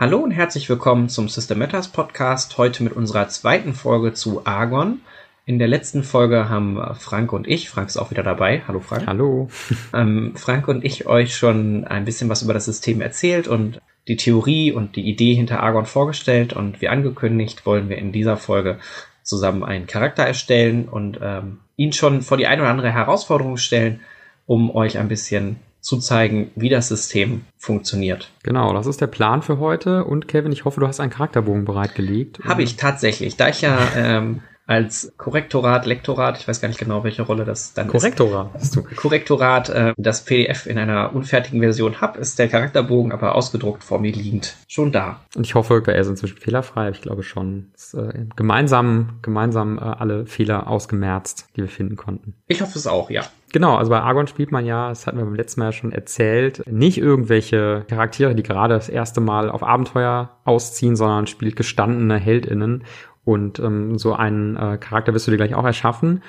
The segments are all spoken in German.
Hallo und herzlich willkommen zum System Matters Podcast. Heute mit unserer zweiten Folge zu Argon. In der letzten Folge haben Frank und ich, Frank ist auch wieder dabei. Hallo Frank. Hallo. Ähm, Frank und ich euch schon ein bisschen was über das System erzählt und die Theorie und die Idee hinter Argon vorgestellt. Und wie angekündigt, wollen wir in dieser Folge zusammen einen Charakter erstellen und ähm, ihn schon vor die eine oder andere Herausforderung stellen, um euch ein bisschen zu zeigen, wie das System funktioniert. Genau, das ist der Plan für heute. Und Kevin, ich hoffe, du hast einen Charakterbogen bereitgelegt. Habe ich tatsächlich. Da ich ja ähm, als Korrektorat, Lektorat, ich weiß gar nicht genau, welche Rolle das dann Korrektorat. ist. Korrektorat. Korrektorat, äh, das PDF in einer unfertigen Version habe, ist der Charakterbogen aber ausgedruckt vor mir liegend schon da. Und ich hoffe, er ist inzwischen fehlerfrei. Ich glaube schon. Ist, äh, gemeinsam, gemeinsam äh, alle Fehler ausgemerzt, die wir finden konnten. Ich hoffe es auch, ja. Genau, also bei Argon spielt man ja, das hatten wir beim letzten Mal ja schon erzählt, nicht irgendwelche Charaktere, die gerade das erste Mal auf Abenteuer ausziehen, sondern spielt gestandene HeldInnen. Und ähm, so einen äh, Charakter wirst du dir gleich auch erschaffen.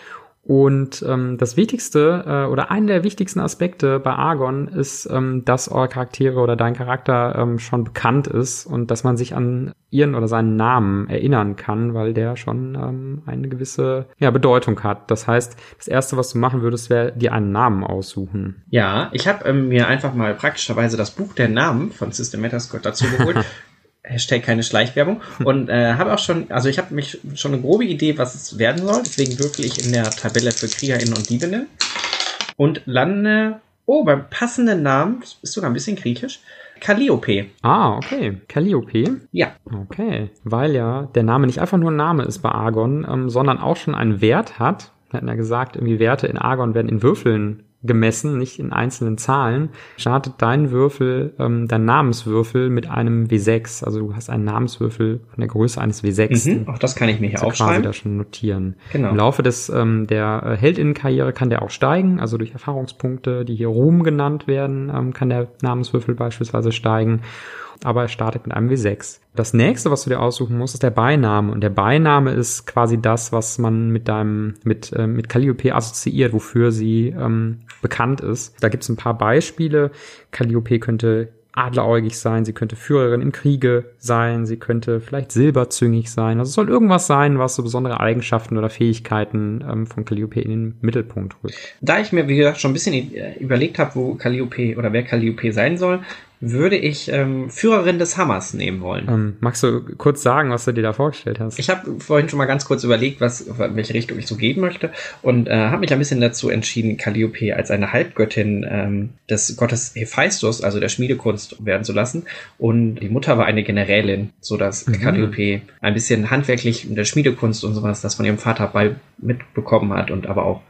Und ähm, das Wichtigste äh, oder einer der wichtigsten Aspekte bei Argon ist, ähm, dass eure Charaktere oder dein Charakter ähm, schon bekannt ist und dass man sich an ihren oder seinen Namen erinnern kann, weil der schon ähm, eine gewisse ja, Bedeutung hat. Das heißt, das Erste, was du machen würdest, wäre dir einen Namen aussuchen. Ja, ich habe ähm, mir einfach mal praktischerweise das Buch der Namen von System Metascott dazu geholt Hashtag keine Schleichwerbung. Und äh, habe auch schon, also ich habe mich schon eine grobe Idee, was es werden soll. Deswegen würfel ich in der Tabelle für KriegerInnen und Diebinnen. Und lande, oh, beim passenden Namen, ist sogar ein bisschen griechisch, Calliope. Ah, okay. Calliope? Ja. Okay. Weil ja der Name nicht einfach nur ein Name ist bei Argon, ähm, sondern auch schon einen Wert hat. Wir hatten ja gesagt, irgendwie Werte in Argon werden in Würfeln gemessen, nicht in einzelnen Zahlen, startet dein Würfel, ähm, dein Namenswürfel mit einem W6. Also du hast einen Namenswürfel von der Größe eines W6. Mhm, auch das kann ich mir hier aufschreiben. quasi da schon notieren. Genau. Im Laufe des ähm, der äh, Heldinnenkarriere kann der auch steigen, also durch Erfahrungspunkte, die hier Ruhm genannt werden, ähm, kann der Namenswürfel beispielsweise steigen aber er startet mit einem W6. Das nächste, was du dir aussuchen musst, ist der Beiname. Und der Beiname ist quasi das, was man mit deinem, mit, äh, mit Calliope assoziiert, wofür sie ähm, bekannt ist. Da gibt es ein paar Beispiele. Calliope könnte adleräugig sein, sie könnte Führerin im Kriege sein, sie könnte vielleicht silberzüngig sein. Also es soll irgendwas sein, was so besondere Eigenschaften oder Fähigkeiten ähm, von Calliope in den Mittelpunkt rückt. Da ich mir, wie gesagt, schon ein bisschen äh, überlegt habe, wo Calliope oder wer Calliope sein soll, würde ich ähm, Führerin des Hammers nehmen wollen. Ähm, magst du kurz sagen, was du dir da vorgestellt hast? Ich habe vorhin schon mal ganz kurz überlegt, was, in welche Richtung ich so gehen möchte und äh, habe mich ein bisschen dazu entschieden, Calliope als eine Halbgöttin ähm, des Gottes Hephaistos, also der Schmiedekunst, werden zu lassen. Und die Mutter war eine Generälin, so dass mhm. Calliope ein bisschen handwerklich in der Schmiedekunst und sowas, das von ihrem Vater bei mitbekommen hat und aber auch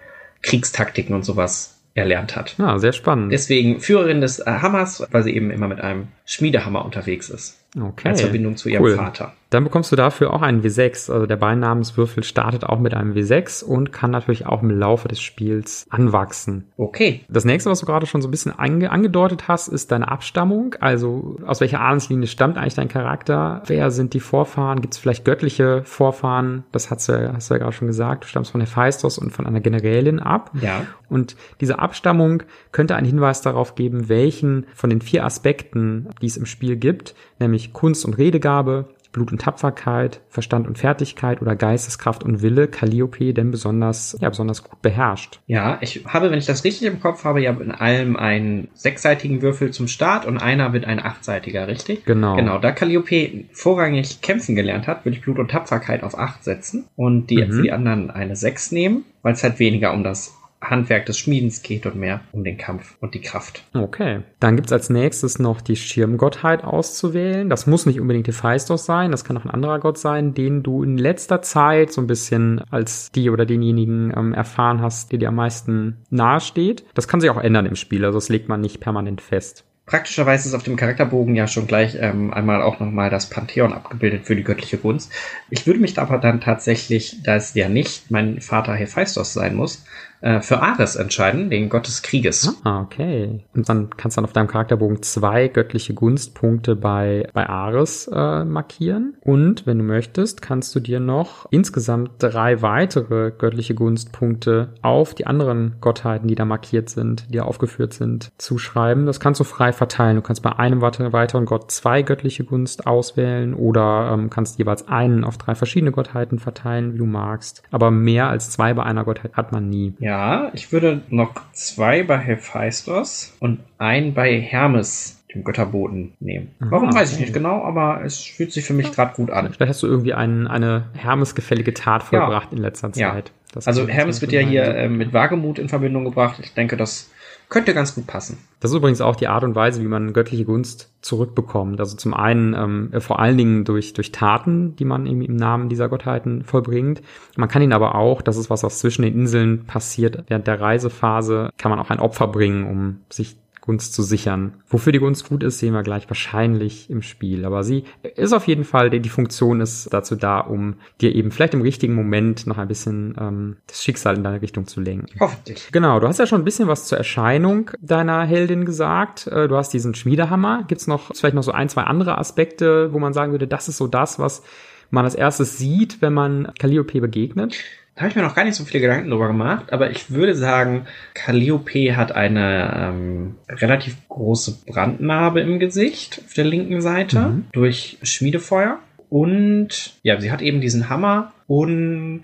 Kriegstaktiken und sowas erlernt hat. Ja, sehr spannend. Deswegen Führerin des Hammers, weil sie eben immer mit einem Schmiedehammer unterwegs ist. Okay. Als Verbindung zu ihrem cool. Vater. Dann bekommst du dafür auch einen W6. Also der Beinamenswürfel startet auch mit einem W6 und kann natürlich auch im Laufe des Spiels anwachsen. Okay. Das nächste, was du gerade schon so ein bisschen ange angedeutet hast, ist deine Abstammung. Also aus welcher Adelslinie stammt eigentlich dein Charakter? Wer sind die Vorfahren? Gibt es vielleicht göttliche Vorfahren? Das hast du, ja, hast du ja gerade schon gesagt. Du stammst von Hephaistos und von einer Generälin ab. Ja. Und diese Abstammung könnte einen Hinweis darauf geben, welchen von den vier Aspekten, die es im Spiel gibt, nämlich Kunst und Redegabe, Blut und Tapferkeit, Verstand und Fertigkeit oder Geisteskraft und Wille Calliope denn besonders, ja, besonders gut beherrscht. Ja, ich habe, wenn ich das richtig im Kopf habe, ja in allem einen sechsseitigen Würfel zum Start und einer wird ein achtseitiger, richtig? Genau. Genau, da Calliope vorrangig kämpfen gelernt hat, würde ich Blut und Tapferkeit auf acht setzen und die Mhm. für die anderen eine sechs nehmen, weil es halt weniger um das Handwerk des Schmiedens geht und mehr um den Kampf und die Kraft. Okay. Dann gibt's als nächstes noch die Schirmgottheit auszuwählen. Das muss nicht unbedingt Hephaistos sein, das kann auch ein anderer Gott sein, den du in letzter Zeit so ein bisschen als die oder denjenigen ähm, erfahren hast, der dir am meisten nahe steht. Das kann sich auch ändern im Spiel, also das legt man nicht permanent fest. Praktischerweise ist auf dem Charakterbogen ja schon gleich ähm, einmal auch nochmal das Pantheon abgebildet für die göttliche Gunst. Ich würde mich aber dann tatsächlich, da es ja nicht mein Vater Hephaistos sein muss, äh, für Ares entscheiden, den Gott des Krieges. Ah, okay. Und dann kannst du dann auf deinem Charakterbogen zwei göttliche Gunstpunkte bei, bei Ares äh, markieren. Und wenn du möchtest, kannst du dir noch insgesamt drei weitere göttliche Gunstpunkte auf die anderen Gottheiten, die da markiert sind, die da aufgeführt sind, zuschreiben. Das kannst du frei verteilen. Du kannst bei einem weiteren Gott zwei göttliche Gunst auswählen oder ähm, kannst jeweils einen auf drei verschiedene Gottheiten verteilen, wie du magst. Aber mehr als zwei bei einer Gottheit hat man nie. Ja. Ja, ich würde noch zwei bei Hephaistos und einen bei Hermes, dem Götterboten, nehmen. Warum weiß ich nicht genau, aber es fühlt sich für mich gerade gut an. Vielleicht hast du irgendwie ein, eine Hermes-gefällige Tat vollbracht ja. in letzter Zeit. Ja. also Hermes wird ja hier äh, mit Wagemut in Verbindung gebracht. Ich denke, das könnte ganz gut passen. Das ist übrigens auch die Art und Weise, wie man göttliche Gunst zurückbekommt. Also zum einen ähm, äh, vor allen Dingen durch, durch Taten, die man im, im Namen dieser Gottheiten vollbringt. Man kann ihn aber auch, das ist was, was zwischen den Inseln passiert, während der Reisephase kann man auch ein Opfer bringen, um sich Gunst zu sichern. Wofür die Gunst gut ist, sehen wir gleich wahrscheinlich im Spiel. Aber sie ist auf jeden Fall, die Funktion ist dazu da, um dir eben vielleicht im richtigen Moment noch ein bisschen ähm, das Schicksal in deine Richtung zu lenken. Hoffentlich. Genau, du hast ja schon ein bisschen was zur Erscheinung deiner Heldin gesagt. Äh, du hast diesen Schmiedehammer. Gibt's noch vielleicht noch so ein, zwei andere Aspekte, wo man sagen würde, das ist so das, was man als erstes sieht, wenn man Calliope begegnet? Da habe ich mir noch gar nicht so viele Gedanken drüber gemacht, aber ich würde sagen, Calliope hat eine ähm, relativ große Brandnarbe im Gesicht auf der linken Seite mhm. durch Schmiedefeuer. Und ja, sie hat eben diesen Hammer und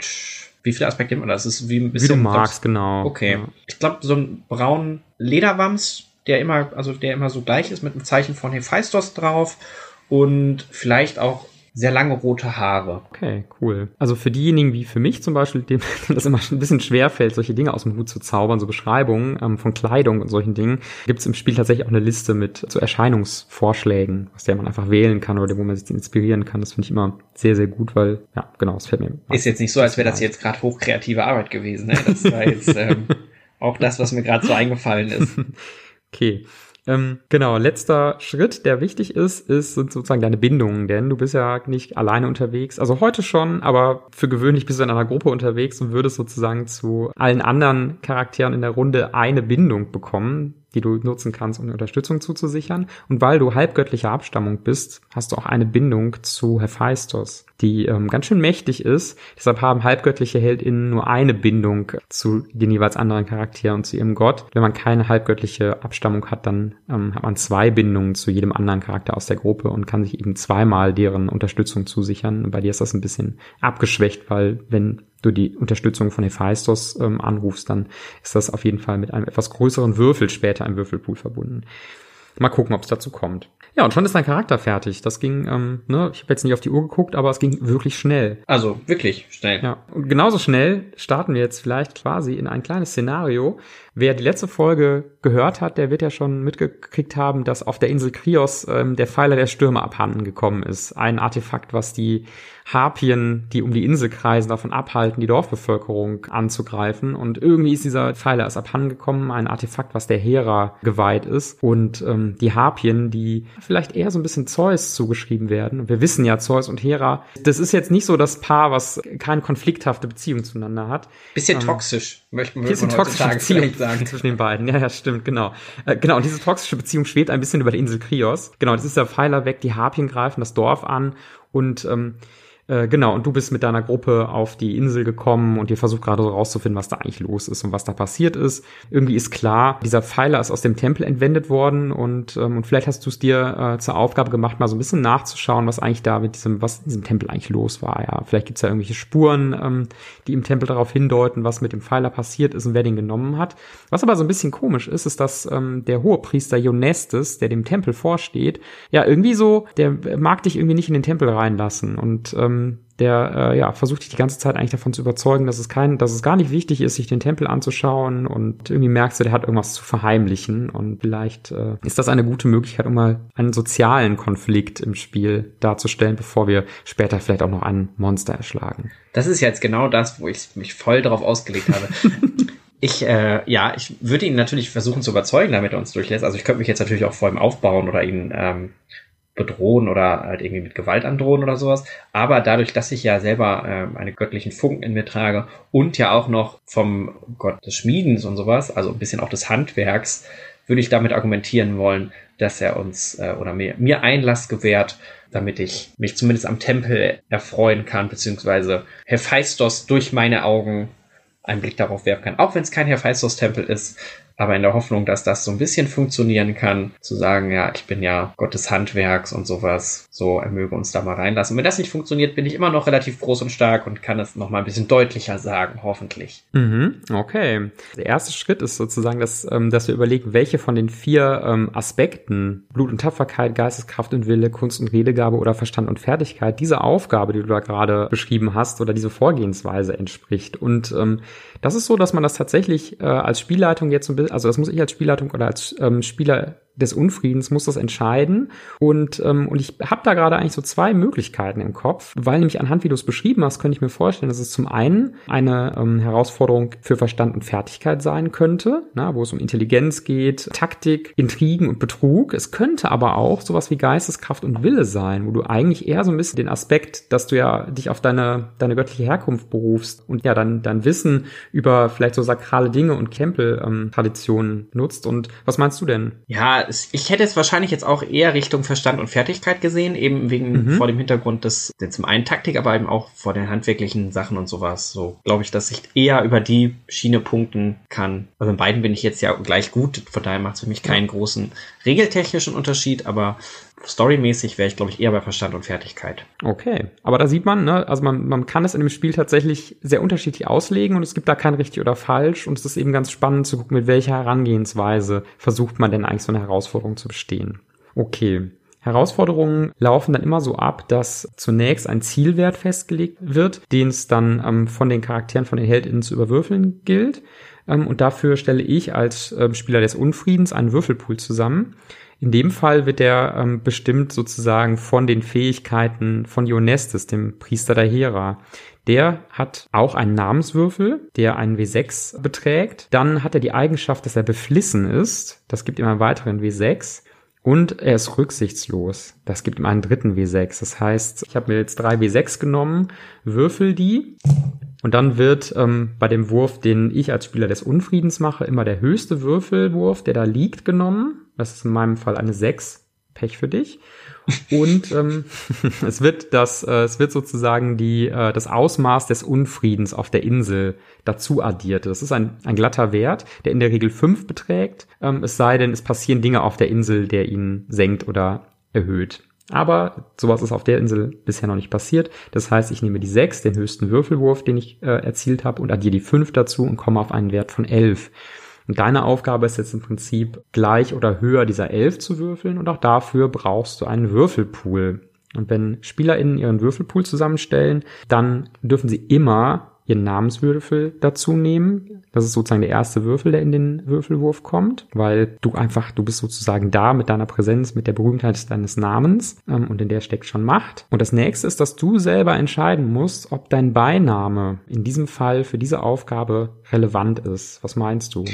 wie viele Aspekte immer das ist wie ein bisschen. Wie du magst, genau. Okay. Ja. Ich glaube, so ein braunen Lederwams, der immer, also der immer so gleich ist mit einem Zeichen von Hephaistos drauf und vielleicht auch sehr lange rote Haare. Okay, cool. Also für diejenigen wie für mich zum Beispiel, dem das immer ein bisschen schwer fällt, solche Dinge aus dem Hut zu zaubern, so Beschreibungen ähm, von Kleidung und solchen Dingen, gibt es im Spiel tatsächlich auch eine Liste mit so Erscheinungsvorschlägen, aus der man einfach wählen kann oder wo man sich inspirieren kann. Das finde ich immer sehr, sehr gut, weil, ja, genau, es fällt mir. Ist jetzt nicht so, als wäre das jetzt gerade hochkreative Arbeit gewesen. Ne? Das war jetzt ähm, auch das, was mir gerade so eingefallen ist. okay. Ähm, genau, letzter Schritt, der wichtig ist, ist sind sozusagen deine Bindungen, denn du bist ja nicht alleine unterwegs. Also heute schon, aber für gewöhnlich bist du in einer Gruppe unterwegs und würdest sozusagen zu allen anderen Charakteren in der Runde eine Bindung bekommen, die du nutzen kannst, um Unterstützung zuzusichern. Und weil du halbgöttlicher Abstammung bist, hast du auch eine Bindung zu Hephaistos, die ähm, ganz schön mächtig ist. Deshalb haben halbgöttliche HeldInnen nur eine Bindung zu den jeweils anderen Charakteren und zu ihrem Gott. Wenn man keine halbgöttliche Abstammung hat, dann ähm, hat man zwei Bindungen zu jedem anderen Charakter aus der Gruppe und kann sich eben zweimal deren Unterstützung zusichern. Und bei dir ist das ein bisschen abgeschwächt, weil wenn du die Unterstützung von Hephaistos ähm, anrufst, dann ist das auf jeden Fall mit einem etwas größeren Würfel später im Würfelpool verbunden. Mal gucken, ob es dazu kommt. Ja, und schon ist dein Charakter fertig. Das ging, ähm, ne, ich habe jetzt nicht auf die Uhr geguckt, aber es ging wirklich schnell. Also wirklich schnell. Ja, und genauso schnell starten wir jetzt vielleicht quasi in ein kleines Szenario. Wer die letzte Folge gehört hat, der wird ja schon mitgekriegt haben, dass auf der Insel Krios ähm, der Pfeiler der Stürme abhanden gekommen ist. Ein Artefakt, was die Harpien, die um die Insel kreisen, davon abhalten, die Dorfbevölkerung anzugreifen. Und irgendwie ist dieser Pfeiler erst abhandengekommen, ein Artefakt, was der Hera geweiht ist. Und ähm, die Harpien, die vielleicht eher so ein bisschen Zeus zugeschrieben werden. Und wir wissen ja, Zeus und Hera, das ist jetzt nicht so das Paar, was keine konflikthafte Beziehung zueinander hat. Bisschen ähm, toxisch, möchten wir bisschen toxische Beziehung sagen. zwischen den beiden. Ja, ja, stimmt, genau. Äh, genau, und diese toxische Beziehung schwebt ein bisschen über der Insel Krios. Genau, das ist der Pfeiler weg, die Harpien greifen das Dorf an und ähm, äh, genau, und du bist mit deiner Gruppe auf die Insel gekommen und ihr versucht gerade so rauszufinden, was da eigentlich los ist und was da passiert ist. Irgendwie ist klar, dieser Pfeiler ist aus dem Tempel entwendet worden und, ähm, und vielleicht hast du es dir äh, zur Aufgabe gemacht, mal so ein bisschen nachzuschauen, was eigentlich da mit diesem, was in diesem Tempel eigentlich los war. Ja, vielleicht gibt's ja irgendwelche Spuren, ähm, die im Tempel darauf hindeuten, was mit dem Pfeiler passiert ist und wer den genommen hat. Was aber so ein bisschen komisch ist, ist, dass ähm, der Hohepriester Ionestes, der dem Tempel vorsteht, ja irgendwie so, der mag dich irgendwie nicht in den Tempel reinlassen und ähm, ähm, der äh, ja versucht dich die ganze Zeit eigentlich davon zu überzeugen, dass es kein, dass es gar nicht wichtig ist, sich den Tempel anzuschauen und irgendwie merkst du, der hat irgendwas zu verheimlichen und vielleicht äh, ist das eine gute Möglichkeit, um mal einen sozialen Konflikt im Spiel darzustellen, bevor wir später vielleicht auch noch ein Monster erschlagen. Das ist jetzt genau das, wo ich mich voll darauf ausgelegt habe. Ich, äh, ja, ich würde ihn natürlich versuchen zu überzeugen, damit er uns durchlässt. Also ich könnte mich jetzt natürlich auch vor ihm aufbauen oder ihn ähm, bedrohen oder halt irgendwie mit Gewalt androhen oder sowas. Aber dadurch, dass ich ja selber äh, eine göttlichen Funken in mir trage und ja auch noch vom Gott des Schmiedens und sowas, also ein bisschen auch des Handwerks, würde ich damit argumentieren wollen, dass er uns äh, oder mir, mir Einlass gewährt, damit ich mich zumindest am Tempel erfreuen kann, beziehungsweise Hephaistos durch meine Augen einen Blick darauf werfen kann. Auch wenn es kein Hephaistos-Tempel ist, aber in der Hoffnung, dass das so ein bisschen funktionieren kann, zu sagen, ja, ich bin ja Gott des Handwerks und sowas, so er möge uns da mal reinlassen. Und wenn das nicht funktioniert, bin ich immer noch relativ groß und stark und kann es noch mal ein bisschen deutlicher sagen, hoffentlich. Mhm, okay. Der erste Schritt ist sozusagen, dass, ähm, dass wir überlegen, welche von den vier ähm, Aspekten, Blut und Tapferkeit, Geisteskraft und Wille, Kunst und Redegabe oder Verstand und Fertigkeit, diese Aufgabe, die du da gerade beschrieben hast oder diese Vorgehensweise entspricht. Und ähm, das ist so, dass man das tatsächlich äh, als Spielleitung jetzt so ein bisschen also das muss ich als Spielleitung oder als ähm, Spieler des Unfriedens muss das entscheiden. Und, ähm, und ich habe da gerade eigentlich so zwei Möglichkeiten im Kopf, weil nämlich anhand, wie du es beschrieben hast, könnte ich mir vorstellen, dass es zum einen eine ähm, Herausforderung für Verstand und Fertigkeit sein könnte, na, wo es um Intelligenz geht, Taktik, Intrigen und Betrug. Es könnte aber auch sowas wie Geisteskraft und Wille sein, wo du eigentlich eher so ein bisschen den Aspekt, dass du ja dich auf deine, deine göttliche Herkunft berufst und ja dann dein Wissen über vielleicht so sakrale Dinge und Tempel-Traditionen ähm, nutzt. Und was meinst du denn? Ja, ich hätte es wahrscheinlich jetzt auch eher Richtung Verstand und Fertigkeit gesehen, eben wegen mhm. vor dem Hintergrund des, zum einen Taktik, aber eben auch vor den handwerklichen Sachen und sowas. So glaube ich, dass ich eher über die Schiene punkten kann. Also in beiden bin ich jetzt ja gleich gut, von daher macht es für mich keinen großen regeltechnischen Unterschied, aber storymäßig wäre ich, glaube ich, eher bei Verstand und Fertigkeit. Okay, aber da sieht man, ne, also man, man kann es in dem Spiel tatsächlich sehr unterschiedlich auslegen und es gibt da kein richtig oder falsch und es ist eben ganz spannend zu gucken, mit welcher Herangehensweise versucht man denn eigentlich so eine Herausforderung zu bestehen. Okay. Herausforderungen laufen dann immer so ab, dass zunächst ein Zielwert festgelegt wird, den es dann ähm, von den Charakteren, von den HeldInnen zu überwürfeln gilt. Ähm, und dafür stelle ich als ähm, Spieler des Unfriedens einen Würfelpool zusammen. In dem Fall wird er ähm, bestimmt sozusagen von den Fähigkeiten von Ionestes, dem Priester der Hera. Der hat auch einen Namenswürfel, der einen W6 beträgt. Dann hat er die Eigenschaft, dass er beflissen ist. Das gibt ihm einen weiteren W6. Und er ist rücksichtslos. Das gibt ihm einen dritten W6. Das heißt, ich habe mir jetzt drei W6 genommen, würfel die und dann wird ähm, bei dem Wurf, den ich als Spieler des Unfriedens mache, immer der höchste Würfelwurf, der da liegt, genommen. Das ist in meinem Fall eine 6. Pech für dich. Und ähm, es wird das, äh, es wird sozusagen die, äh, das Ausmaß des Unfriedens auf der Insel dazu addiert. Das ist ein, ein glatter Wert, der in der Regel 5 beträgt. Ähm, es sei denn, es passieren Dinge auf der Insel, der ihn senkt oder erhöht. Aber sowas ist auf der Insel bisher noch nicht passiert. Das heißt, ich nehme die 6, den höchsten Würfelwurf, den ich äh, erzielt habe, und addiere die 5 dazu und komme auf einen Wert von 11. Und deine Aufgabe ist jetzt im Prinzip gleich oder höher dieser 11 zu würfeln und auch dafür brauchst du einen Würfelpool. Und wenn SpielerInnen ihren Würfelpool zusammenstellen, dann dürfen sie immer ihren Namenswürfel dazu nehmen. Das ist sozusagen der erste Würfel, der in den Würfelwurf kommt, weil du einfach, du bist sozusagen da mit deiner Präsenz, mit der Berühmtheit deines Namens ähm, und in der steckt schon Macht. Und das nächste ist, dass du selber entscheiden musst, ob dein Beiname in diesem Fall für diese Aufgabe relevant ist. Was meinst du?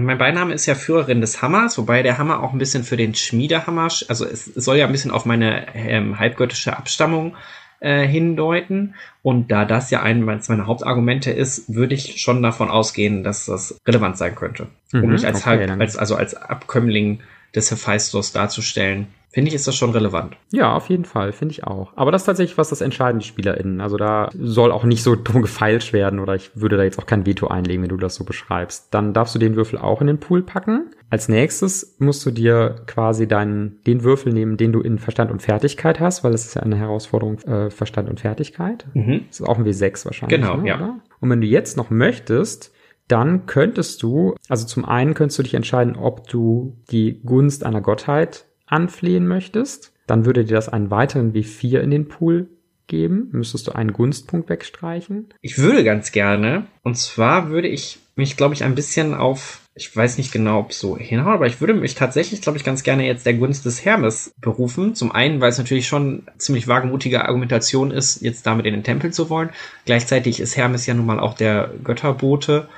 Mein Beiname ist ja Führerin des Hammers, wobei der Hammer auch ein bisschen für den Schmiedehammer, also es soll ja ein bisschen auf meine ähm, halbgöttische Abstammung äh, hindeuten. Und da das ja eines meiner Hauptargumente ist, würde ich schon davon ausgehen, dass das relevant sein könnte. Mhm, um mich als, okay, halb, als, also als Abkömmling des Hephaistos darzustellen finde ich, ist das schon relevant. Ja, auf jeden Fall, finde ich auch. Aber das ist tatsächlich was, das entscheiden die SpielerInnen. Also da soll auch nicht so drum gefeilscht werden oder ich würde da jetzt auch kein Veto einlegen, wenn du das so beschreibst. Dann darfst du den Würfel auch in den Pool packen. Als nächstes musst du dir quasi deinen, den Würfel nehmen, den du in Verstand und Fertigkeit hast, weil es ist ja eine Herausforderung äh, Verstand und Fertigkeit. Mhm. Das ist auch ein W6 wahrscheinlich. Genau, ne, ja. Oder? Und wenn du jetzt noch möchtest, dann könntest du, also zum einen könntest du dich entscheiden, ob du die Gunst einer Gottheit anflehen möchtest, dann würde dir das einen weiteren W4 in den Pool geben. Müsstest du einen Gunstpunkt wegstreichen? Ich würde ganz gerne. Und zwar würde ich mich, glaube ich, ein bisschen auf, ich weiß nicht genau, ob so hinhauen, aber ich würde mich tatsächlich, glaube ich, ganz gerne jetzt der Gunst des Hermes berufen. Zum einen, weil es natürlich schon ziemlich wagemutige Argumentation ist, jetzt damit in den Tempel zu wollen. Gleichzeitig ist Hermes ja nun mal auch der Götterbote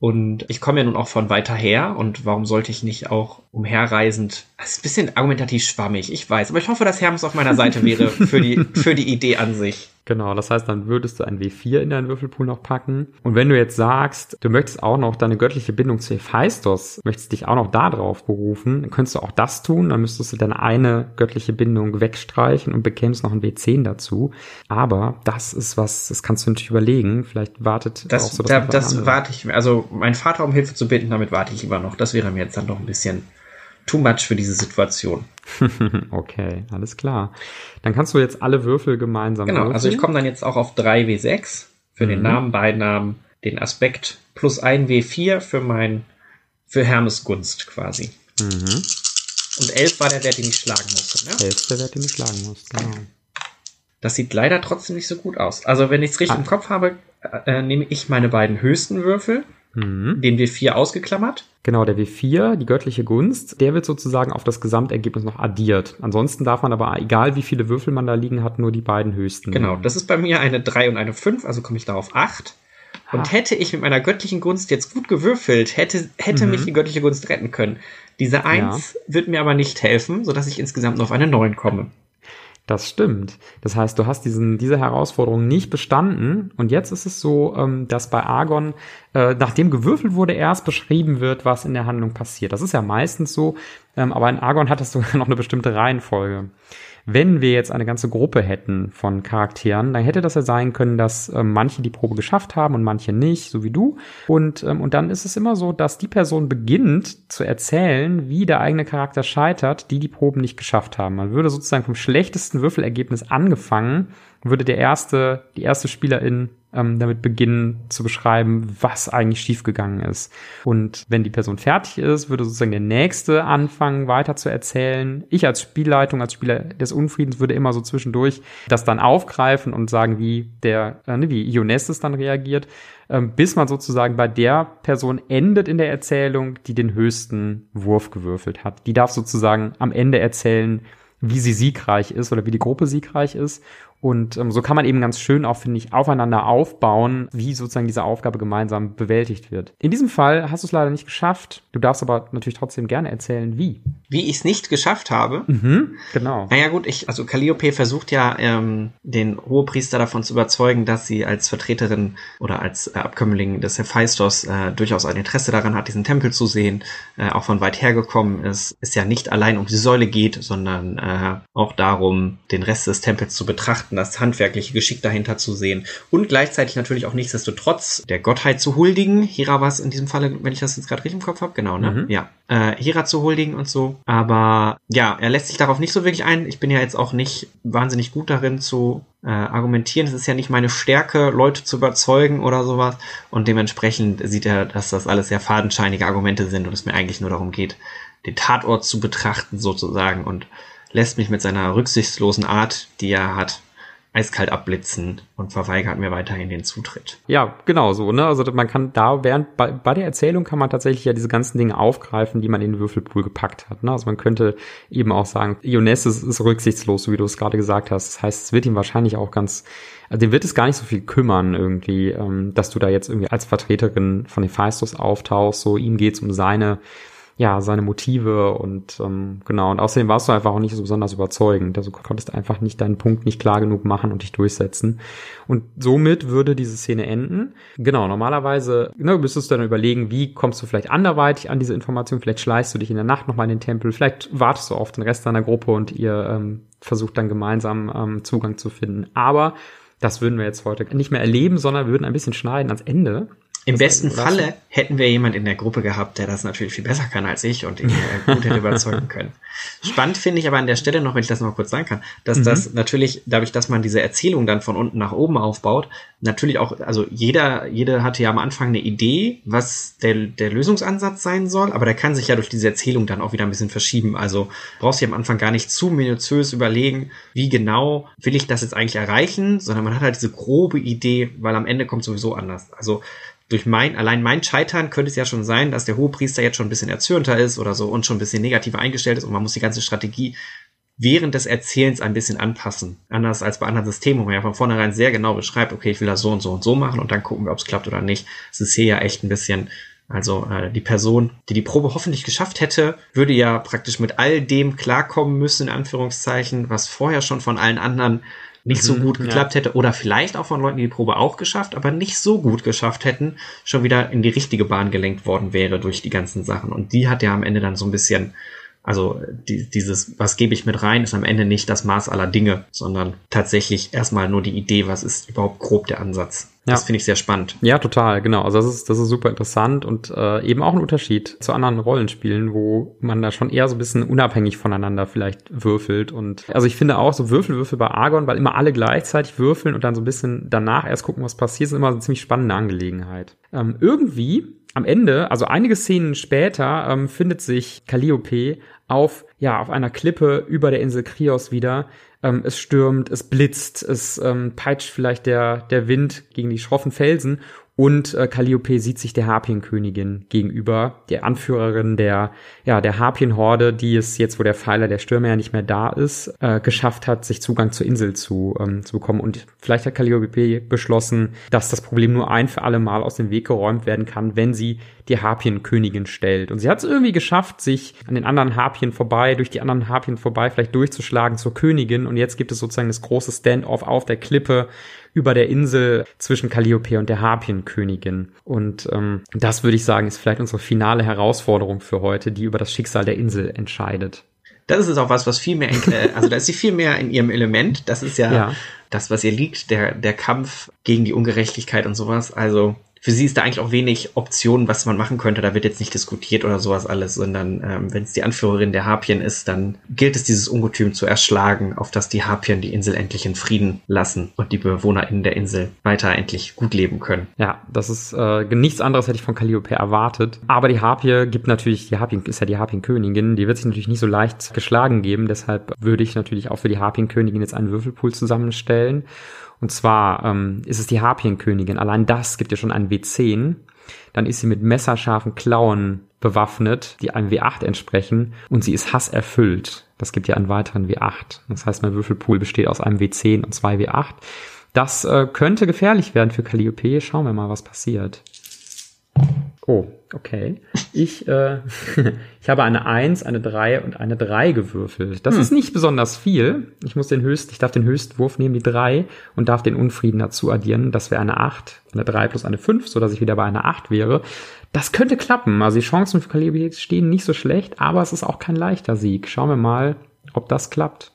Und ich komme ja nun auch von weiter her und warum sollte ich nicht auch umherreisend? Das ist ein bisschen argumentativ schwammig, ich weiß, aber ich hoffe, dass Hermes auf meiner Seite wäre für die, für die Idee an sich. Genau, das heißt, dann würdest du ein W4 in deinen Würfelpool noch packen. Und wenn du jetzt sagst, du möchtest auch noch deine göttliche Bindung zu Hephaistos, möchtest dich auch noch da drauf berufen, dann könntest du auch das tun, dann müsstest du deine eine göttliche Bindung wegstreichen und bekämst noch ein W10 dazu. Aber das ist was, das kannst du natürlich überlegen. Vielleicht wartet das, auch so das. Da, das warte ich, also mein Vater um Hilfe zu bitten, damit warte ich lieber noch. Das wäre mir jetzt dann doch ein bisschen too much für diese Situation. okay, alles klar. Dann kannst du jetzt alle Würfel gemeinsam Genau, würfeln. also ich komme dann jetzt auch auf 3 W6 für mhm. den Namen, Beinamen, den Aspekt plus ein W4 für mein für Hermes Gunst quasi. Mhm. Und 11 war der Wert, den ich schlagen musste. Ne? 11 der Wert, den ich schlagen musste, genau. Das sieht leider trotzdem nicht so gut aus. Also wenn ich es richtig ah. im Kopf habe, äh, nehme ich meine beiden höchsten Würfel Mhm. Den W4 ausgeklammert. Genau, der W4, die göttliche Gunst, der wird sozusagen auf das Gesamtergebnis noch addiert. Ansonsten darf man aber, egal wie viele Würfel man da liegen hat, nur die beiden höchsten. Genau, das ist bei mir eine 3 und eine 5, also komme ich da auf 8. Und hätte ich mit meiner göttlichen Gunst jetzt gut gewürfelt, hätte, hätte mhm. mich die göttliche Gunst retten können. Diese 1 ja. wird mir aber nicht helfen, sodass ich insgesamt nur auf eine 9 komme. Das stimmt. Das heißt, du hast diesen, diese Herausforderung nicht bestanden. Und jetzt ist es so, ähm, dass bei Argon, äh, nachdem gewürfelt wurde, erst beschrieben wird, was in der Handlung passiert. Das ist ja meistens so. Ähm, aber in Argon hat es sogar noch eine bestimmte Reihenfolge. Wenn wir jetzt eine ganze Gruppe hätten von Charakteren, dann hätte das ja sein können, dass ähm, manche die Probe geschafft haben und manche nicht, so wie du. Und, ähm, und dann ist es immer so, dass die Person beginnt zu erzählen, wie der eigene Charakter scheitert, die die Proben nicht geschafft haben. Man würde sozusagen vom schlechtesten Würfelergebnis angefangen, würde der erste, die erste Spielerin ähm, damit beginnen zu beschreiben, was eigentlich schiefgegangen ist. Und wenn die Person fertig ist, würde sozusagen der Nächste anfangen, weiter zu erzählen. Ich als Spielleitung, als Spieler des Unfriedens würde immer so zwischendurch das dann aufgreifen und sagen, wie der, äh, ne, wie Ionestes dann reagiert, ähm, bis man sozusagen bei der Person endet in der Erzählung, die den höchsten Wurf gewürfelt hat. Die darf sozusagen am Ende erzählen, wie sie siegreich ist oder wie die Gruppe siegreich ist. Und ähm, so kann man eben ganz schön auch, finde ich, aufeinander aufbauen, wie sozusagen diese Aufgabe gemeinsam bewältigt wird. In diesem Fall hast du es leider nicht geschafft. Du darfst aber natürlich trotzdem gerne erzählen, wie. Wie ich es nicht geschafft habe? Mhm, genau. Naja gut, ich, also Calliope versucht ja, ähm, den Hohepriester davon zu überzeugen, dass sie als Vertreterin oder als äh, Abkömmling des Hephaistos äh, durchaus ein Interesse daran hat, diesen Tempel zu sehen, äh, auch von weit hergekommen ist. Es ja nicht allein um die Säule geht, sondern äh, auch darum, den Rest des Tempels zu betrachten betrachten, das handwerkliche Geschick dahinter zu sehen und gleichzeitig natürlich auch nichtsdestotrotz der Gottheit zu huldigen. Hera war es in diesem Falle, wenn ich das jetzt gerade richtig im Kopf habe, genau, ne? Mhm. Ja. Äh, Hera zu huldigen und so. Aber ja, er lässt sich darauf nicht so wirklich ein. Ich bin ja jetzt auch nicht wahnsinnig gut darin zu äh, argumentieren. Es ist ja nicht meine Stärke, Leute zu überzeugen oder sowas. Und dementsprechend sieht er, dass das alles sehr fadenscheinige Argumente sind und es mir eigentlich nur darum geht, den Tatort zu betrachten sozusagen und lässt mich mit seiner rücksichtslosen Art, die er hat, eiskalt abblitzen und verweigert mir weiterhin den Zutritt. Ja, genau so, ne? Also man kann da während bei, bei der Erzählung kann man tatsächlich ja diese ganzen Dinge aufgreifen, die man in den Würfelpool gepackt hat. Ne? Also man könnte eben auch sagen, Iones ist, ist rücksichtslos, so wie du es gerade gesagt hast. Das heißt, es wird ihm wahrscheinlich auch ganz, also dem wird es gar nicht so viel kümmern irgendwie, ähm, dass du da jetzt irgendwie als Vertreterin von Hephaistos auftauchst. So ihm geht's um seine ja, seine Motive und ähm, genau. Und außerdem warst du einfach auch nicht so besonders überzeugend. Also konntest einfach nicht deinen Punkt nicht klar genug machen und dich durchsetzen. Und somit würde diese Szene enden. Genau, normalerweise ne, müsstest du dann überlegen, wie kommst du vielleicht anderweitig an diese Information. Vielleicht schleichst du dich in der Nacht nochmal in den Tempel. Vielleicht wartest du auf den Rest deiner Gruppe und ihr ähm, versucht dann gemeinsam ähm, Zugang zu finden. Aber das würden wir jetzt heute nicht mehr erleben, sondern würden ein bisschen schneiden ans Ende. Im besten Falle hätten wir jemand in der Gruppe gehabt, der das natürlich viel besser kann als ich und ihn äh, gut hätte überzeugen können. Spannend finde ich aber an der Stelle noch, wenn ich das noch kurz sagen kann, dass mhm. das natürlich, dadurch, dass man diese Erzählung dann von unten nach oben aufbaut, natürlich auch, also jeder, jeder hatte ja am Anfang eine Idee, was der, der Lösungsansatz sein soll, aber der kann sich ja durch diese Erzählung dann auch wieder ein bisschen verschieben. Also brauchst du am Anfang gar nicht zu minutiös überlegen, wie genau will ich das jetzt eigentlich erreichen, sondern man hat halt diese grobe Idee, weil am Ende kommt sowieso anders. Also durch mein, allein mein Scheitern könnte es ja schon sein, dass der Hohepriester jetzt schon ein bisschen erzürnter ist oder so und schon ein bisschen negativer eingestellt ist und man muss die ganze Strategie während des Erzählens ein bisschen anpassen. Anders als bei anderen Systemen, wo man ja von vornherein sehr genau beschreibt, okay, ich will das so und so und so machen und dann gucken wir, ob es klappt oder nicht. Es ist hier ja echt ein bisschen also äh, die Person, die die Probe hoffentlich geschafft hätte, würde ja praktisch mit all dem klarkommen müssen, in Anführungszeichen, was vorher schon von allen anderen nicht so mhm, gut geklappt ja. hätte oder vielleicht auch von Leuten, die die Probe auch geschafft, aber nicht so gut geschafft hätten, schon wieder in die richtige Bahn gelenkt worden wäre durch die ganzen Sachen. Und die hat ja am Ende dann so ein bisschen also die, dieses, was gebe ich mit rein, ist am Ende nicht das Maß aller Dinge, sondern tatsächlich erstmal nur die Idee, was ist überhaupt grob der Ansatz. Ja. Das finde ich sehr spannend. Ja, total, genau. Also das ist, das ist super interessant und äh, eben auch ein Unterschied zu anderen Rollenspielen, wo man da schon eher so ein bisschen unabhängig voneinander vielleicht würfelt. Und also ich finde auch so Würfelwürfel bei Argon, weil immer alle gleichzeitig würfeln und dann so ein bisschen danach erst gucken, was passiert, ist immer eine ziemlich spannende Angelegenheit. Ähm, irgendwie am Ende, also einige Szenen später, ähm, findet sich Calliope auf, ja, auf einer Klippe über der Insel Krios wieder. Ähm, es stürmt, es blitzt, es ähm, peitscht vielleicht der, der Wind gegen die schroffen Felsen und äh, Calliope sieht sich der Harpienkönigin gegenüber, der Anführerin der, ja, der Harpienhorde, die es jetzt, wo der Pfeiler der Stürme ja nicht mehr da ist, äh, geschafft hat, sich Zugang zur Insel zu, ähm, zu bekommen. Und vielleicht hat Calliope beschlossen, dass das Problem nur ein für alle Mal aus dem Weg geräumt werden kann, wenn sie die Harpienkönigin stellt. Und sie hat es irgendwie geschafft, sich an den anderen Harpien vorbei, durch die anderen Harpien vorbei, vielleicht durchzuschlagen zur Königin. Und jetzt gibt es sozusagen das große Stand-off auf der Klippe über der Insel zwischen Calliope und der Harpienkönigin. Und ähm, das würde ich sagen, ist vielleicht unsere finale Herausforderung für heute, die über das Schicksal der Insel entscheidet. Das ist auch was, was viel mehr, in, äh, also da ist sie viel mehr in ihrem Element. Das ist ja, ja, das, was ihr liegt, der, der Kampf gegen die Ungerechtigkeit und sowas. Also für sie ist da eigentlich auch wenig Optionen, was man machen könnte. Da wird jetzt nicht diskutiert oder sowas alles, sondern ähm, wenn es die Anführerin der Harpien ist, dann gilt es, dieses Ungetüm zu erschlagen, auf dass die Harpien die Insel endlich in Frieden lassen und die BewohnerInnen der Insel weiter endlich gut leben können. Ja, das ist äh, nichts anderes hätte ich von Calliope erwartet. Aber die Harpie gibt natürlich, die Harpien ist ja die Harpienkönigin, die wird sich natürlich nicht so leicht geschlagen geben. Deshalb würde ich natürlich auch für die Harpienkönigin jetzt einen Würfelpool zusammenstellen. Und zwar ähm, ist es die Harpienkönigin. Allein das gibt ja schon einen W10. Dann ist sie mit messerscharfen Klauen bewaffnet, die einem W8 entsprechen. Und sie ist hasserfüllt. Das gibt ja einen weiteren W8. Das heißt, mein Würfelpool besteht aus einem W10 und zwei W8. Das äh, könnte gefährlich werden für Calliope. Schauen wir mal, was passiert. Oh, okay. Ich, äh, ich habe eine 1, eine 3 und eine 3 gewürfelt. Das hm. ist nicht besonders viel. Ich muss den höchsten, ich darf den höchsten Wurf nehmen, die 3, und darf den Unfrieden dazu addieren. Das wäre eine 8, eine 3 plus eine 5, so dass ich wieder bei einer 8 wäre. Das könnte klappen. Also die Chancen für Calibre stehen nicht so schlecht, aber es ist auch kein leichter Sieg. Schauen wir mal, ob das klappt.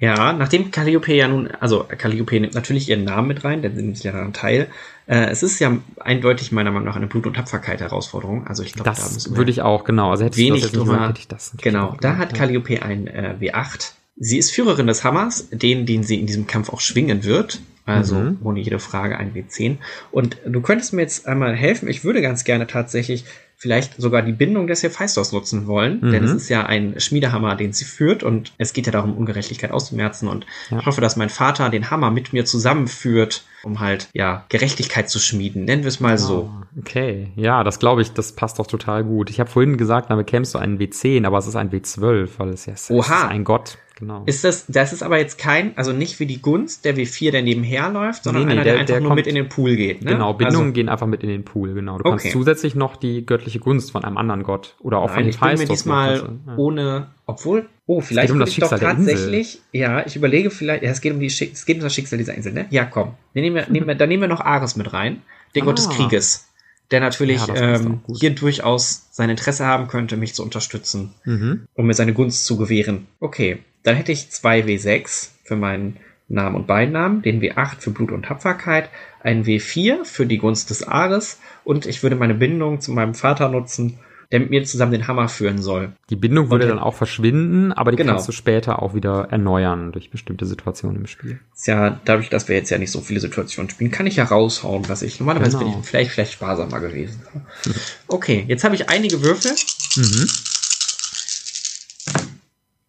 Ja, nachdem Calliope ja nun, also Calliope nimmt natürlich ihren Namen mit rein, denn sie nimmt ja daran teil. Äh, es ist ja eindeutig meiner Meinung nach eine Blut- und Tapferkeit-Herausforderung. Also ich glaube, das würde ich auch, genau. Also hätte wenig ich drüber, hätte ich das Genau, da hat Calliope ein äh, W8. Sie ist Führerin des Hammers, den, den sie in diesem Kampf auch schwingen wird. Also mhm. ohne jede Frage ein W10. Und du könntest mir jetzt einmal helfen. Ich würde ganz gerne tatsächlich vielleicht sogar die Bindung des Hephaistos nutzen wollen, mhm. denn es ist ja ein Schmiedehammer, den sie führt und es geht ja darum, Ungerechtigkeit auszumerzen und ja. ich hoffe, dass mein Vater den Hammer mit mir zusammenführt, um halt, ja, Gerechtigkeit zu schmieden, nennen wir es mal so. Ah, okay, ja, das glaube ich, das passt doch total gut. Ich habe vorhin gesagt, da bekämst du einen W10, aber es ist ein W12, weil es ja Oha. ist ein Gott. Genau. Ist das, das ist aber jetzt kein, also nicht wie die Gunst, der W4, der nebenher läuft, sondern nee, nee, einer, der, der einfach der nur mit in den Pool geht. Ne? Genau, Bindungen also, gehen einfach mit in den Pool, genau. Du okay. kannst zusätzlich noch die göttliche Gunst von einem anderen Gott oder auch Nein, von den Ich bin mir diesmal ja. ohne, obwohl, oh, vielleicht um das Schicksal doch tatsächlich, ja, ich überlege vielleicht, ja, es geht um die, es geht um das Schicksal dieser Insel, ne? Ja, komm. Dann nehmen wir, nehmen wir, dann nehmen wir noch Ares mit rein, den ah. Gott des Krieges der natürlich ja, ähm, hier durchaus sein Interesse haben könnte, mich zu unterstützen, mhm. um mir seine Gunst zu gewähren. Okay, dann hätte ich zwei W6 für meinen Namen und Beinamen, den W8 für Blut und Tapferkeit, ein W4 für die Gunst des Ares und ich würde meine Bindung zu meinem Vater nutzen, der mit mir zusammen den Hammer führen soll. Die Bindung würde und, dann auch verschwinden, aber die genau. kannst du später auch wieder erneuern durch bestimmte Situationen im Spiel. Ja, dadurch, dass wir jetzt ja nicht so viele Situationen spielen, kann ich ja raushauen, was ich normalerweise genau. bin ich vielleicht vielleicht sparsamer gewesen. Okay, jetzt habe ich einige Würfel. Mhm.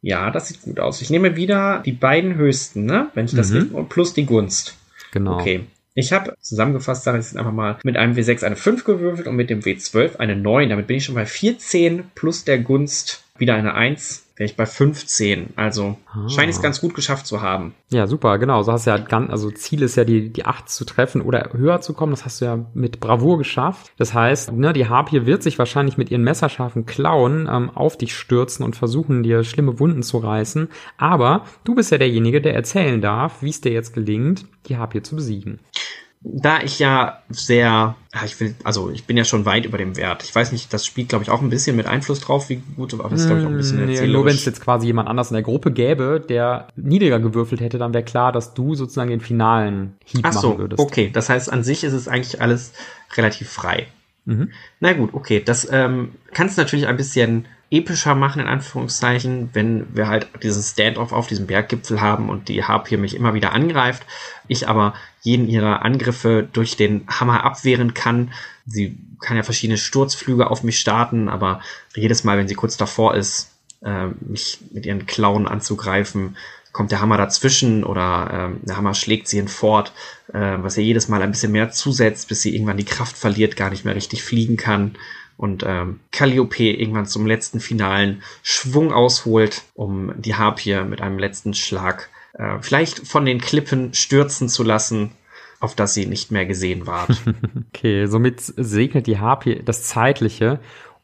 Ja, das sieht gut aus. Ich nehme wieder die beiden höchsten, ne? Wenn ich das mhm. plus die Gunst. Genau. Okay. Ich habe zusammengefasst, sage ich jetzt einfach mal, mit einem W6 eine 5 gewürfelt und mit dem W12 eine 9. Damit bin ich schon bei 14 plus der Gunst wieder eine Eins wäre ich bei 15. Also ah. scheine ich es ganz gut geschafft zu haben. Ja, super, genau. So hast du ja ganz, also Ziel ist ja die, die 8 zu treffen oder höher zu kommen. Das hast du ja mit Bravour geschafft. Das heißt, ne, die Harpie wird sich wahrscheinlich mit ihren messerscharfen Klauen ähm, auf dich stürzen und versuchen, dir schlimme Wunden zu reißen. Aber du bist ja derjenige, der erzählen darf, wie es dir jetzt gelingt, die Harpie zu besiegen da ich ja sehr, ich will, also ich bin ja schon weit über dem Wert. Ich weiß nicht, das spielt, glaube ich, auch ein bisschen mit Einfluss drauf, wie gut, aber das ist, glaube ich, auch ein bisschen nee, Nur wenn es jetzt quasi jemand anders in der Gruppe gäbe, der niedriger gewürfelt hätte, dann wäre klar, dass du sozusagen den finalen Hieb Ach so, machen würdest. Okay, das heißt, an sich ist es eigentlich alles relativ frei. Mhm. Na gut, okay, das ähm, kannst natürlich ein bisschen epischer machen, in Anführungszeichen, wenn wir halt diesen Standoff auf diesem Berggipfel haben und die Harpie mich immer wieder angreift, ich aber jeden ihrer Angriffe durch den Hammer abwehren kann. Sie kann ja verschiedene Sturzflüge auf mich starten, aber jedes Mal, wenn sie kurz davor ist, äh, mich mit ihren Klauen anzugreifen, kommt der Hammer dazwischen oder äh, der Hammer schlägt sie hinfort, äh, was ihr jedes Mal ein bisschen mehr zusetzt, bis sie irgendwann die Kraft verliert, gar nicht mehr richtig fliegen kann und ähm, Calliope irgendwann zum letzten finalen Schwung ausholt, um die Harpie mit einem letzten Schlag äh, vielleicht von den Klippen stürzen zu lassen, auf das sie nicht mehr gesehen ward. okay, somit segnet die Harpie das Zeitliche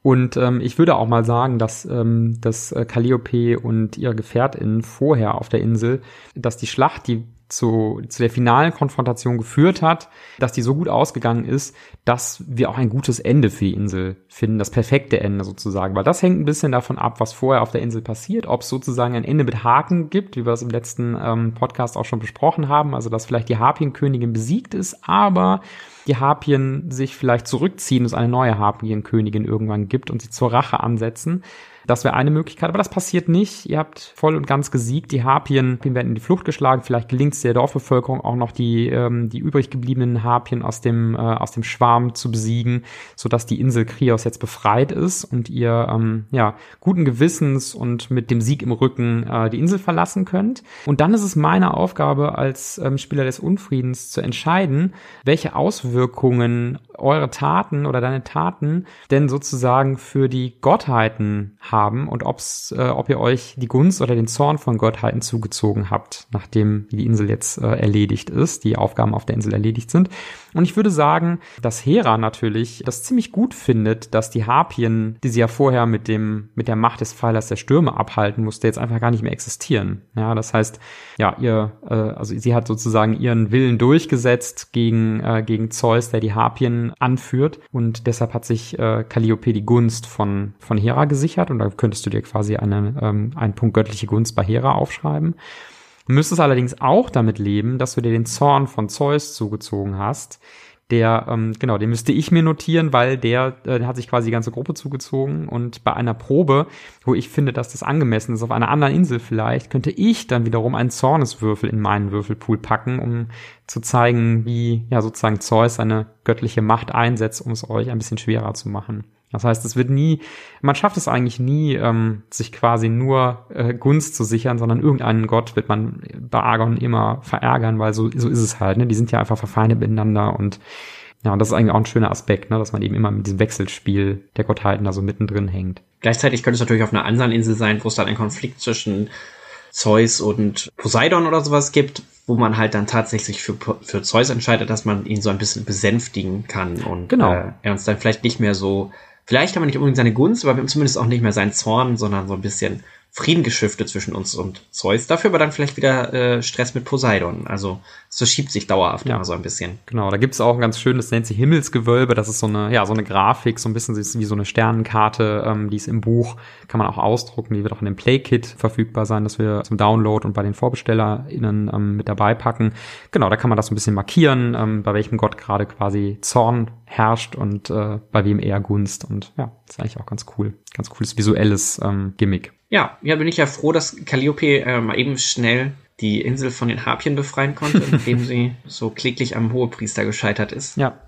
und ähm, ich würde auch mal sagen, dass, ähm, dass äh, Calliope und ihre GefährtInnen vorher auf der Insel, dass die Schlacht, die zu, zu der finalen Konfrontation geführt hat, dass die so gut ausgegangen ist, dass wir auch ein gutes Ende für die Insel finden, das perfekte Ende sozusagen, weil das hängt ein bisschen davon ab, was vorher auf der Insel passiert, ob es sozusagen ein Ende mit Haken gibt, wie wir es im letzten ähm, Podcast auch schon besprochen haben, also dass vielleicht die Harpienkönigin besiegt ist, aber die Harpien sich vielleicht zurückziehen, es eine neue Harpienkönigin irgendwann gibt und sie zur Rache ansetzen. Das wäre eine Möglichkeit, aber das passiert nicht. Ihr habt voll und ganz gesiegt. Die Harpien werden in die Flucht geschlagen. Vielleicht gelingt es der Dorfbevölkerung auch noch die, ähm, die übrig gebliebenen Harpien aus dem, äh, aus dem Schwarm zu besiegen, sodass die Insel Krios jetzt befreit ist und ihr ähm, ja, guten Gewissens und mit dem Sieg im Rücken äh, die Insel verlassen könnt. Und dann ist es meine Aufgabe als ähm, Spieler des Unfriedens zu entscheiden, welche Auswirkungen eure Taten oder deine Taten denn sozusagen für die Gottheiten haben und ob's, äh, ob ihr euch die Gunst oder den Zorn von Gottheiten zugezogen habt, nachdem die Insel jetzt äh, erledigt ist, die Aufgaben auf der Insel erledigt sind. Und ich würde sagen, dass Hera natürlich das ziemlich gut findet, dass die Harpien, die sie ja vorher mit dem, mit der Macht des Pfeilers der Stürme abhalten musste, jetzt einfach gar nicht mehr existieren. Ja, das heißt, ja, ihr, äh, also sie hat sozusagen ihren Willen durchgesetzt gegen, äh, gegen Zeus, der die Harpien anführt. Und deshalb hat sich äh, Calliope die Gunst von, von Hera gesichert. Und da könntest du dir quasi eine, ähm, einen Punkt göttliche Gunst bei Hera aufschreiben. Du müsstest allerdings auch damit leben, dass du dir den Zorn von Zeus zugezogen hast. Der, ähm, genau, den müsste ich mir notieren, weil der, äh, der hat sich quasi die ganze Gruppe zugezogen und bei einer Probe, wo ich finde, dass das angemessen ist, auf einer anderen Insel vielleicht, könnte ich dann wiederum einen Zorneswürfel in meinen Würfelpool packen, um zu zeigen, wie ja sozusagen Zeus seine göttliche Macht einsetzt, um es euch ein bisschen schwerer zu machen. Das heißt, es wird nie, man schafft es eigentlich nie, ähm, sich quasi nur äh, Gunst zu sichern, sondern irgendeinen Gott wird man bei Argon immer verärgern, weil so, so ist es halt. Ne? Die sind ja einfach verfeindet miteinander und ja, und das ist eigentlich auch ein schöner Aspekt, ne? dass man eben immer mit diesem Wechselspiel der Gottheiten da so mittendrin hängt. Gleichzeitig könnte es natürlich auf einer anderen Insel sein, wo es dann einen Konflikt zwischen Zeus und Poseidon oder sowas gibt, wo man halt dann tatsächlich für, für Zeus entscheidet, dass man ihn so ein bisschen besänftigen kann und genau. äh, er uns dann vielleicht nicht mehr so Vielleicht haben wir nicht unbedingt seine Gunst, aber wir haben zumindest auch nicht mehr seinen Zorn, sondern so ein bisschen Friedengeschifte zwischen uns und Zeus. Dafür aber dann vielleicht wieder äh, Stress mit Poseidon. Also es verschiebt sich dauerhaft ja. immer so ein bisschen. Genau, da gibt es auch ein ganz schönes, nennt sich Himmelsgewölbe. Das ist so eine, ja, so eine Grafik, so ein bisschen wie so eine Sternenkarte, ähm, die ist im Buch, kann man auch ausdrucken. Die wird auch in dem Playkit verfügbar sein, dass wir zum Download und bei den VorbestellerInnen ähm, mit dabei packen. Genau, da kann man das so ein bisschen markieren, ähm, bei welchem Gott gerade quasi Zorn herrscht und äh, bei wem eher Gunst. Und ja, ist eigentlich auch ganz cool. Ganz cooles visuelles ähm, Gimmick. Ja, ja, bin ich ja froh, dass Calliope äh, mal eben schnell die Insel von den Harpien befreien konnte, indem sie so kläglich am Hohepriester gescheitert ist. Ja.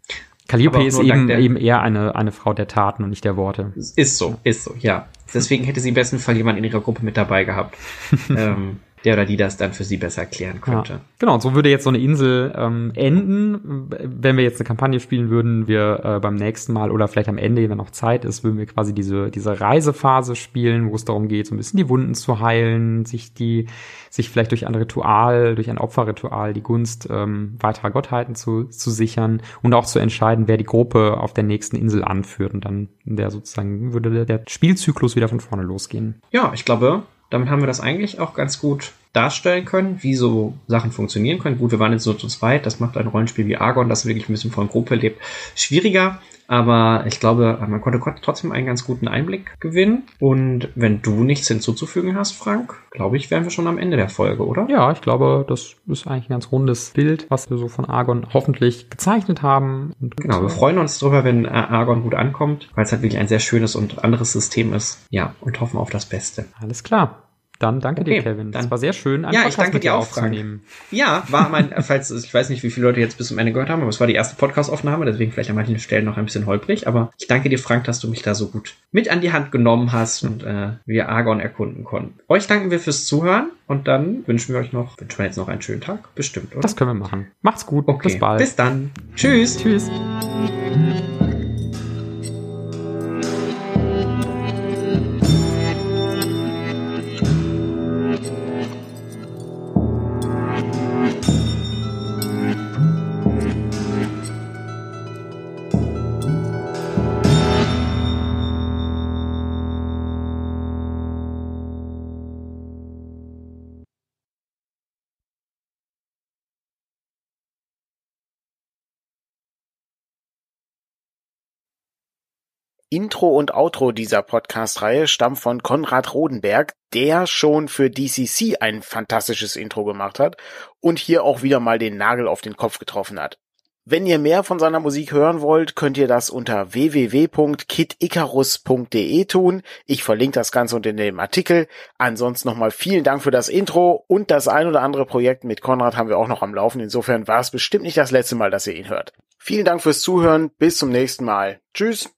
Calliope ist eben, eben eher eine, eine Frau der Taten und nicht der Worte. Ist so, ist so, ja. Deswegen hätte sie im besten Fall jemand in ihrer Gruppe mit dabei gehabt. ähm, der oder die das dann für sie besser erklären könnte. Ja. Genau, und so würde jetzt so eine Insel ähm, enden. Wenn wir jetzt eine Kampagne spielen würden, wir äh, beim nächsten Mal oder vielleicht am Ende, wenn noch Zeit ist, würden wir quasi diese, diese Reisephase spielen, wo es darum geht, so ein bisschen die Wunden zu heilen, sich die, sich vielleicht durch ein Ritual, durch ein Opferritual die Gunst ähm, weiterer Gottheiten zu, zu sichern und auch zu entscheiden, wer die Gruppe auf der nächsten Insel anführt. Und dann der sozusagen würde der, der Spielzyklus wieder von vorne losgehen. Ja, ich glaube, damit haben wir das eigentlich auch ganz gut darstellen können, wie so Sachen funktionieren können. Gut, wir waren jetzt so zu zweit, das macht ein Rollenspiel wie Argon, das wirklich ein bisschen von Gruppe lebt, schwieriger. Aber ich glaube, man konnte trotzdem einen ganz guten Einblick gewinnen. Und wenn du nichts hinzuzufügen hast, Frank, glaube ich, wären wir schon am Ende der Folge, oder? Ja, ich glaube, das ist eigentlich ein ganz rundes Bild, was wir so von Argon hoffentlich gezeichnet haben. Und genau, wir freuen uns darüber, wenn Argon gut ankommt, weil es halt wirklich ein sehr schönes und anderes System ist. Ja, und hoffen auf das Beste. Alles klar. Dann danke okay, dir, Kevin. Das war sehr schön, einen ja, Podcast ich danke dir auch, aufzunehmen. Frank. Ja, war mein, falls, ich weiß nicht, wie viele Leute jetzt bis zum Ende gehört haben, aber es war die erste Podcast-Aufnahme, deswegen vielleicht an manchen Stellen noch ein bisschen holprig, aber ich danke dir, Frank, dass du mich da so gut mit an die Hand genommen hast und äh, wir Argon erkunden konnten. Euch danken wir fürs Zuhören und dann wünschen wir euch noch, wünschen wir jetzt noch einen schönen Tag, bestimmt, oder? Das können wir machen. Macht's gut, okay. bis bald. Bis dann. Tschüss. Tschüss. Intro und Outro dieser Podcast-Reihe stammt von Konrad Rodenberg, der schon für DCC ein fantastisches Intro gemacht hat und hier auch wieder mal den Nagel auf den Kopf getroffen hat. Wenn ihr mehr von seiner Musik hören wollt, könnt ihr das unter www.kiticarus.de tun. Ich verlinke das Ganze unter dem Artikel. Ansonsten nochmal vielen Dank für das Intro und das ein oder andere Projekt mit Konrad haben wir auch noch am Laufen. Insofern war es bestimmt nicht das letzte Mal, dass ihr ihn hört. Vielen Dank fürs Zuhören. Bis zum nächsten Mal. Tschüss.